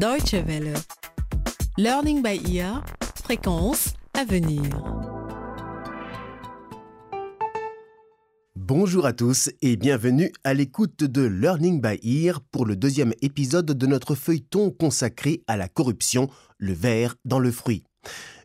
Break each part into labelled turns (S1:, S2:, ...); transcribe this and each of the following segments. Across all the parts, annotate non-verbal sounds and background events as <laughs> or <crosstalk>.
S1: Deutsche Welle. Learning by ear. Fréquence à venir.
S2: Bonjour à tous et bienvenue à l'écoute de Learning by Ear pour le deuxième épisode de notre feuilleton consacré à la corruption, le verre dans le fruit.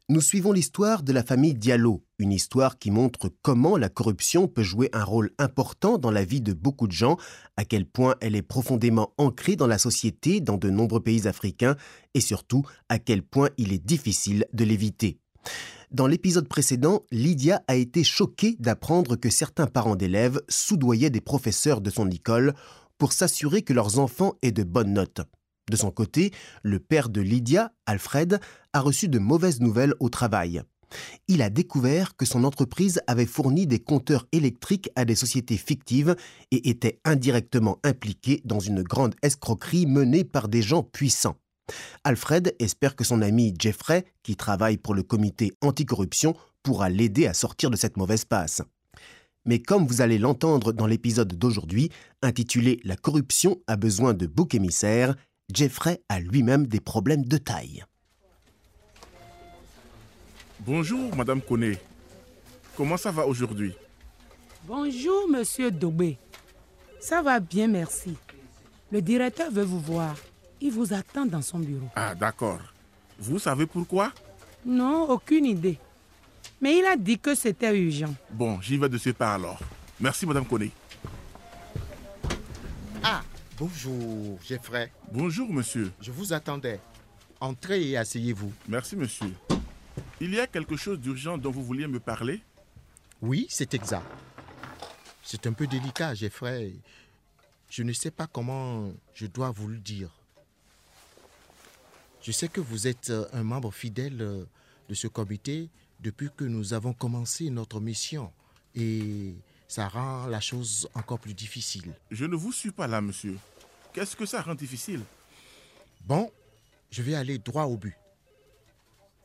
S2: Nous suivons l'histoire de la famille Diallo, une histoire qui montre comment la corruption peut jouer un rôle important dans la vie de beaucoup de gens, à quel point elle est profondément ancrée dans la société dans de nombreux pays africains et surtout à quel point il est difficile de l'éviter. Dans l'épisode précédent, Lydia a été choquée d'apprendre que certains parents d'élèves soudoyaient des professeurs de son école pour s'assurer que leurs enfants aient de bonnes notes. De son côté, le père de Lydia, Alfred, a reçu de mauvaises nouvelles au travail. Il a découvert que son entreprise avait fourni des compteurs électriques à des sociétés fictives et était indirectement impliqué dans une grande escroquerie menée par des gens puissants. Alfred espère que son ami Jeffrey, qui travaille pour le comité anticorruption, pourra l'aider à sortir de cette mauvaise passe. Mais comme vous allez l'entendre dans l'épisode d'aujourd'hui, intitulé La corruption a besoin de bouc émissaires, Jeffrey a lui-même des problèmes de taille.
S3: Bonjour, Madame Koné. Comment ça va aujourd'hui?
S4: Bonjour, Monsieur Dobé. Ça va bien, merci. Le directeur veut vous voir. Il vous attend dans son bureau.
S3: Ah, d'accord. Vous savez pourquoi?
S4: Non, aucune idée. Mais il a dit que c'était urgent.
S3: Bon, j'y vais de ce pas alors. Merci, Madame Koné.
S5: Bonjour, Jeffrey.
S3: Bonjour, monsieur.
S5: Je vous attendais. Entrez et asseyez-vous.
S3: Merci, monsieur. Il y a quelque chose d'urgent dont vous vouliez me parler?
S5: Oui, c'est exact. C'est un peu délicat, Jeffrey. Je ne sais pas comment je dois vous le dire. Je sais que vous êtes euh, un membre fidèle euh, de ce comité depuis que nous avons commencé notre mission. Et ça rend la chose encore plus difficile.
S3: Je ne vous suis pas là, monsieur. Qu'est-ce que ça rend difficile?
S5: Bon, je vais aller droit au but.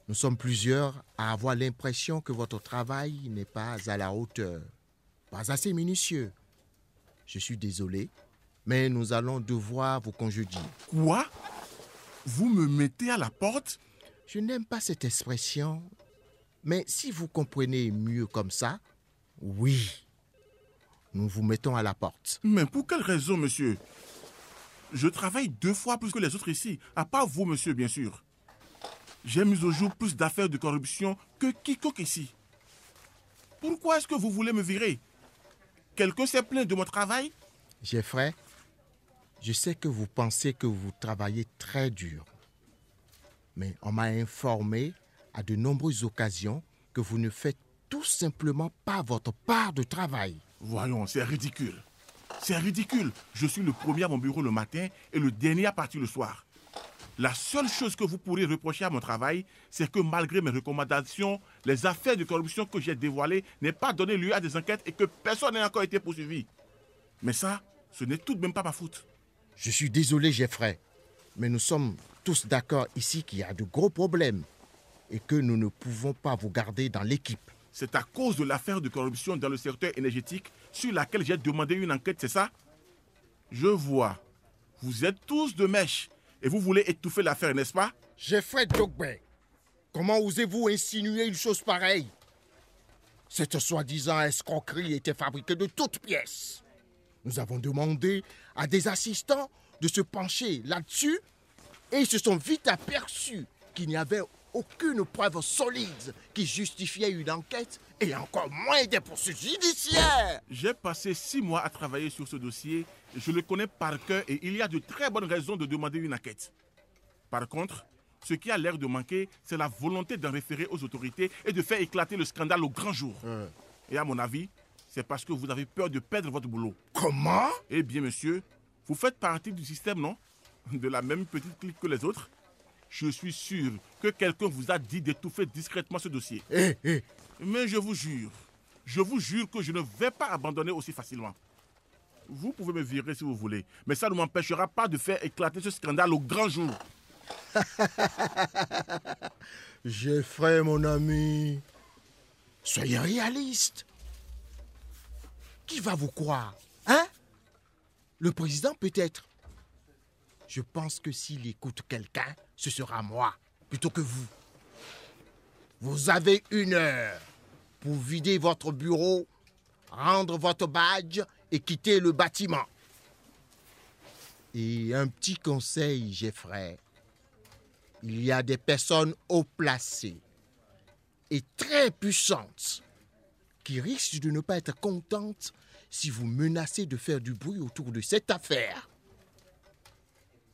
S5: Nous sommes plusieurs à avoir l'impression que votre travail n'est pas à la hauteur, pas assez minutieux. Je suis désolé, mais nous allons devoir vous congédier.
S3: Quoi? Vous me mettez à la porte?
S5: Je n'aime pas cette expression, mais si vous comprenez mieux comme ça, oui, nous vous mettons à la porte.
S3: Mais pour quelle raison, monsieur? Je travaille deux fois plus que les autres ici, à part vous, monsieur, bien sûr. J'ai mis au jour plus d'affaires de corruption que quiconque ici. Pourquoi est-ce que vous voulez me virer? Quelqu'un s'est plaint de mon travail?
S5: Jeffrey, je sais que vous pensez que vous travaillez très dur. Mais on m'a informé à de nombreuses occasions que vous ne faites tout simplement pas votre part de travail.
S3: Voyons, c'est ridicule. C'est ridicule. Je suis le premier à mon bureau le matin et le dernier à partir le soir. La seule chose que vous pourriez reprocher à mon travail, c'est que malgré mes recommandations, les affaires de corruption que j'ai dévoilées n'aient pas donné lieu à des enquêtes et que personne n'a encore été poursuivi. Mais ça, ce n'est tout de même pas ma faute.
S5: Je suis désolé, Jeffrey, mais nous sommes tous d'accord ici qu'il y a de gros problèmes et que nous ne pouvons pas vous garder dans l'équipe.
S3: C'est à cause de l'affaire de corruption dans le secteur énergétique sur laquelle j'ai demandé une enquête, c'est ça? Je vois. Vous êtes tous de mèche et vous voulez étouffer l'affaire, n'est-ce pas?
S5: Jeffrey Dogbe, comment osez-vous insinuer une chose pareille? Cette soi-disant escroquerie était fabriquée de toutes pièces. Nous avons demandé à des assistants de se pencher là-dessus et ils se sont vite aperçus qu'il n'y avait aucune preuve solide qui justifiait une enquête et encore moins des poursuites judiciaires.
S3: J'ai passé six mois à travailler sur ce dossier, je le connais par cœur et il y a de très bonnes raisons de demander une enquête. Par contre, ce qui a l'air de manquer, c'est la volonté d'en référer aux autorités et de faire éclater le scandale au grand jour. Et à mon avis, c'est parce que vous avez peur de perdre votre boulot.
S5: Comment?
S3: Eh bien, monsieur, vous faites partie du système, non? De la même petite clique que les autres Je suis sûr que quelqu'un vous a dit d'étouffer discrètement ce dossier.
S5: Eh, eh,
S3: Mais je vous jure, je vous jure que je ne vais pas abandonner aussi facilement. Vous pouvez me virer si vous voulez, mais ça ne m'empêchera pas de faire éclater ce scandale au grand jour. <laughs>
S5: Jeffrey, mon ami, soyez réaliste. Qui va vous croire Hein? Le président peut-être. Je pense que s'il écoute quelqu'un, ce sera moi, plutôt que vous. Vous avez une heure pour vider votre bureau, rendre votre badge et quitter le bâtiment. Et un petit conseil, Jeffrey. Il y a des personnes haut placées et très puissantes qui risquent de ne pas être contentes si vous menacez de faire du bruit autour de cette affaire.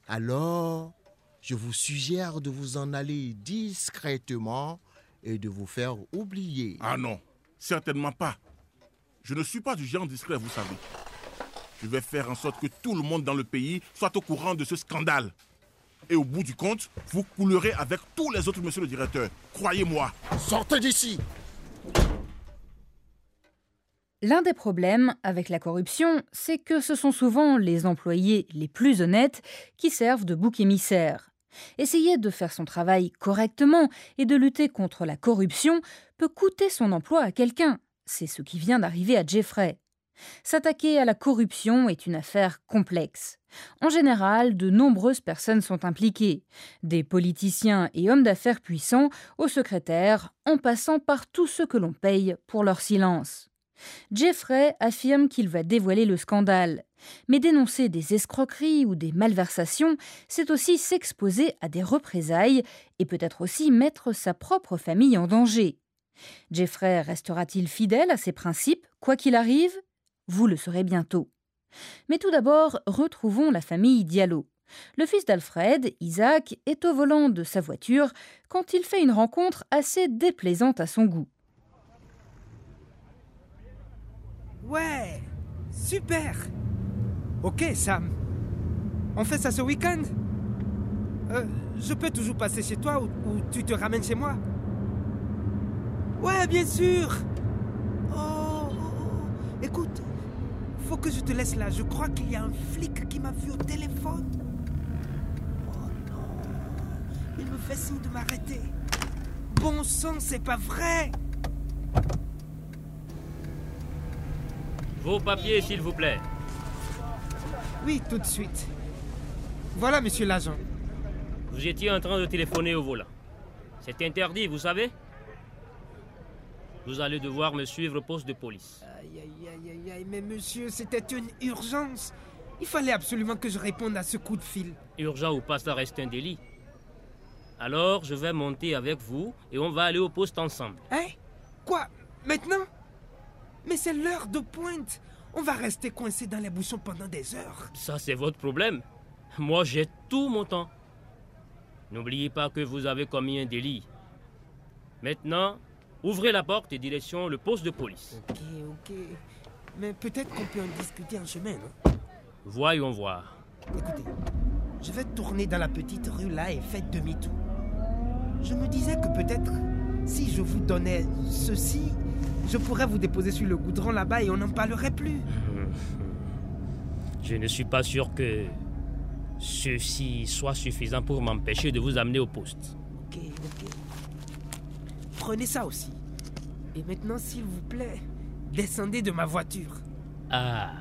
S5: Alors, je vous suggère de vous en aller discrètement et de vous faire oublier.
S3: Ah non, certainement pas. Je ne suis pas du genre discret, vous savez. Je vais faire en sorte que tout le monde dans le pays soit au courant de ce scandale. Et au bout du compte, vous coulerez avec tous les autres, monsieur le directeur. Croyez-moi.
S5: Sortez d'ici
S6: L'un des problèmes avec la corruption, c'est que ce sont souvent les employés les plus honnêtes qui servent de bouc émissaire. Essayer de faire son travail correctement et de lutter contre la corruption peut coûter son emploi à quelqu'un. C'est ce qui vient d'arriver à Jeffrey. S'attaquer à la corruption est une affaire complexe. En général, de nombreuses personnes sont impliquées, des politiciens et hommes d'affaires puissants aux secrétaires, en passant par tous ceux que l'on paye pour leur silence. Jeffrey affirme qu'il va dévoiler le scandale. Mais dénoncer des escroqueries ou des malversations, c'est aussi s'exposer à des représailles et peut-être aussi mettre sa propre famille en danger. Jeffrey restera-t-il fidèle à ses principes, quoi qu'il arrive? Vous le saurez bientôt. Mais tout d'abord, retrouvons la famille Diallo. Le fils d'Alfred, Isaac, est au volant de sa voiture quand il fait une rencontre assez déplaisante à son goût.
S7: Ouais, super. Ok, Sam. On fait ça ce week-end euh, Je peux toujours passer chez toi ou, tu te ramènes chez moi Ouais, bien sûr. Oh, oh, oh, écoute, faut que je te laisse là. Je crois qu'il y a un flic qui m'a vu au téléphone. Oh non, il me fait signe de m'arrêter. Bon sang, c'est pas vrai.
S8: Vos papiers, s'il vous plaît.
S7: Oui, tout de suite. Voilà, monsieur l'agent.
S8: Vous étiez en train de téléphoner au volant. C'est interdit, vous savez Vous allez devoir me suivre au poste de police.
S7: Aïe, aïe, aïe, aïe, aïe, mais monsieur, c'était une urgence. Il fallait absolument que je réponde à ce coup de fil.
S8: Urgent ou pas, ça reste un délit. Alors, je vais monter avec vous et on va aller au poste ensemble.
S7: Hein? Quoi? Maintenant? Mais c'est l'heure de pointe. On va rester coincé dans les bouchons pendant des heures.
S8: Ça, c'est votre problème. Moi, j'ai tout mon temps. N'oubliez pas que vous avez commis un délit. Maintenant, ouvrez la porte et direction le poste de police.
S7: Ok, ok. Mais peut-être qu'on peut en discuter en chemin, non?
S8: Voyons voir.
S7: Écoutez, je vais tourner dans la petite rue là et faites demi-tour. Je me disais que peut-être, si je vous donnais ceci, je pourrais vous déposer sur le goudron là-bas et on n'en parlerait plus.
S8: Je ne suis pas sûr que ceci soit suffisant pour m'empêcher de vous amener au poste.
S7: Ok, ok. Prenez ça aussi. Et maintenant, s'il vous plaît, descendez de ma voiture.
S8: Ah,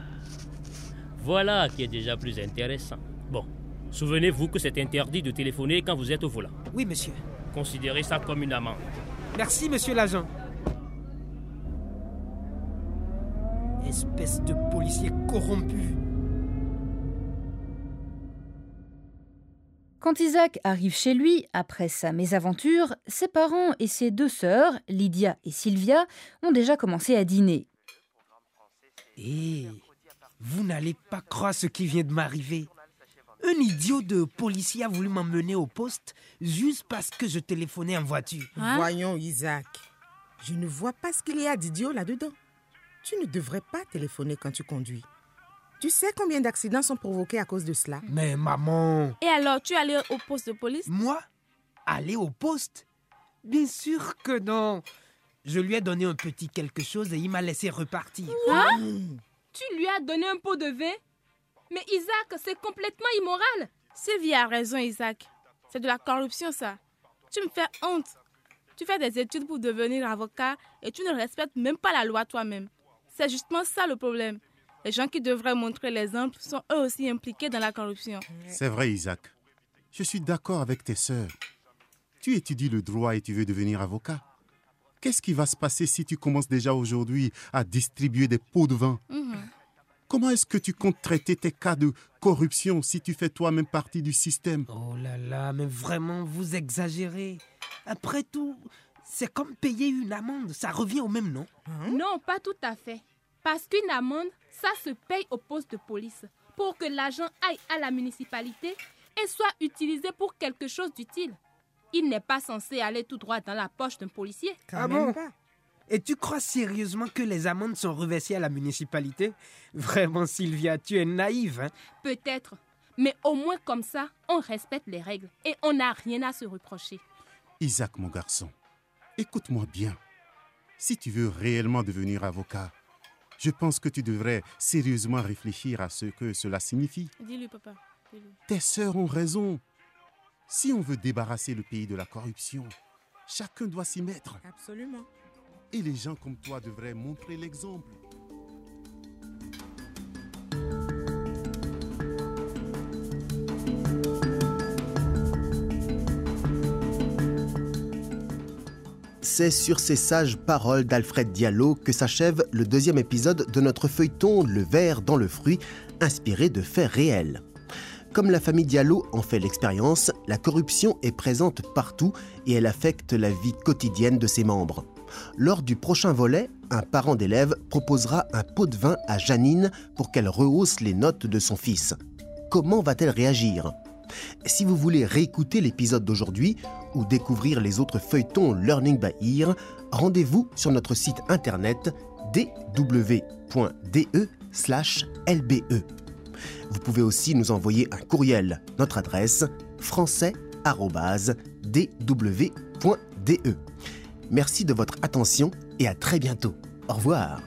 S8: voilà qui est déjà plus intéressant. Bon, souvenez-vous que c'est interdit de téléphoner quand vous êtes au volant.
S7: Oui, monsieur.
S8: Considérez ça comme une amende.
S7: Merci, monsieur l'agent. Espèce de policier corrompu.
S6: Quand Isaac arrive chez lui, après sa mésaventure, ses parents et ses deux sœurs, Lydia et Sylvia, ont déjà commencé à dîner.
S7: Et vous n'allez pas croire ce qui vient de m'arriver. Un idiot de policier a voulu m'emmener au poste juste parce que je téléphonais en voiture.
S9: Hein? Voyons, Isaac. Je ne vois pas ce qu'il y a d'idiot là-dedans. Tu ne devrais pas téléphoner quand tu conduis. Tu sais combien d'accidents sont provoqués à cause de cela?
S7: Mais maman
S10: Et alors, tu es allé au poste de police?
S7: Moi? Aller au poste? Bien sûr que non. Je lui ai donné un petit quelque chose et il m'a laissé repartir.
S10: Hein? Tu lui as donné un pot de vin? Mais Isaac, c'est complètement immoral. Sylvie a raison, Isaac. C'est de la corruption, ça. Tu me fais honte. Tu fais des études pour devenir avocat et tu ne respectes même pas la loi toi-même. C'est justement ça le problème. Les gens qui devraient montrer l'exemple sont eux aussi impliqués dans la corruption.
S11: C'est vrai, Isaac. Je suis d'accord avec tes sœurs. Tu étudies le droit et tu veux devenir avocat. Qu'est-ce qui va se passer si tu commences déjà aujourd'hui à distribuer des pots de vin?
S10: Mhm.
S11: Comment est-ce que tu comptes traiter tes cas de corruption si tu fais toi-même partie du système?
S7: Oh là là, mais vraiment, vous exagérez. Après tout, c'est comme payer une amende, ça revient au même nom.
S10: Non, pas tout à fait. Parce qu'une amende, ça se paye au poste de police pour que l'argent aille à la municipalité et soit utilisé pour quelque chose d'utile. Il n'est pas censé aller tout droit dans la poche d'un policier.
S7: ah bon? Et tu crois sérieusement que les amendes sont reversées à la municipalité? <laughs> Vraiment, Sylvia, tu es naïve. Hein?
S10: Peut-être. Mais au moins comme ça, on respecte les règles et on n'a rien à se reprocher.
S11: Isaac, mon garçon, écoute-moi bien. Si tu veux réellement devenir avocat, je pense que tu devrais sérieusement réfléchir à ce que cela signifie.
S10: Dis-lui, papa.
S11: Tes sœurs ont raison. Si on veut débarrasser le pays de la corruption, chacun doit s'y mettre.
S9: Absolument.
S11: Et les gens comme toi devraient montrer l'exemple.
S2: C'est sur ces sages paroles d'Alfred Diallo que s'achève le deuxième épisode de notre feuilleton Le verre dans le fruit, inspiré de faits réels. Comme la famille Diallo en fait l'expérience, la corruption est présente partout et elle affecte la vie quotidienne de ses membres. Lors du prochain volet, un parent d'élève proposera un pot de vin à Janine pour qu'elle rehausse les notes de son fils. Comment va-t-elle réagir? Si vous voulez réécouter l'épisode d'aujourd'hui ou découvrir les autres feuilletons Learning by Ear, rendez-vous sur notre site internet dw.de/lbe. Vous pouvez aussi nous envoyer un courriel. Notre adresse français@dw.de. Merci de votre attention et à très bientôt. Au revoir.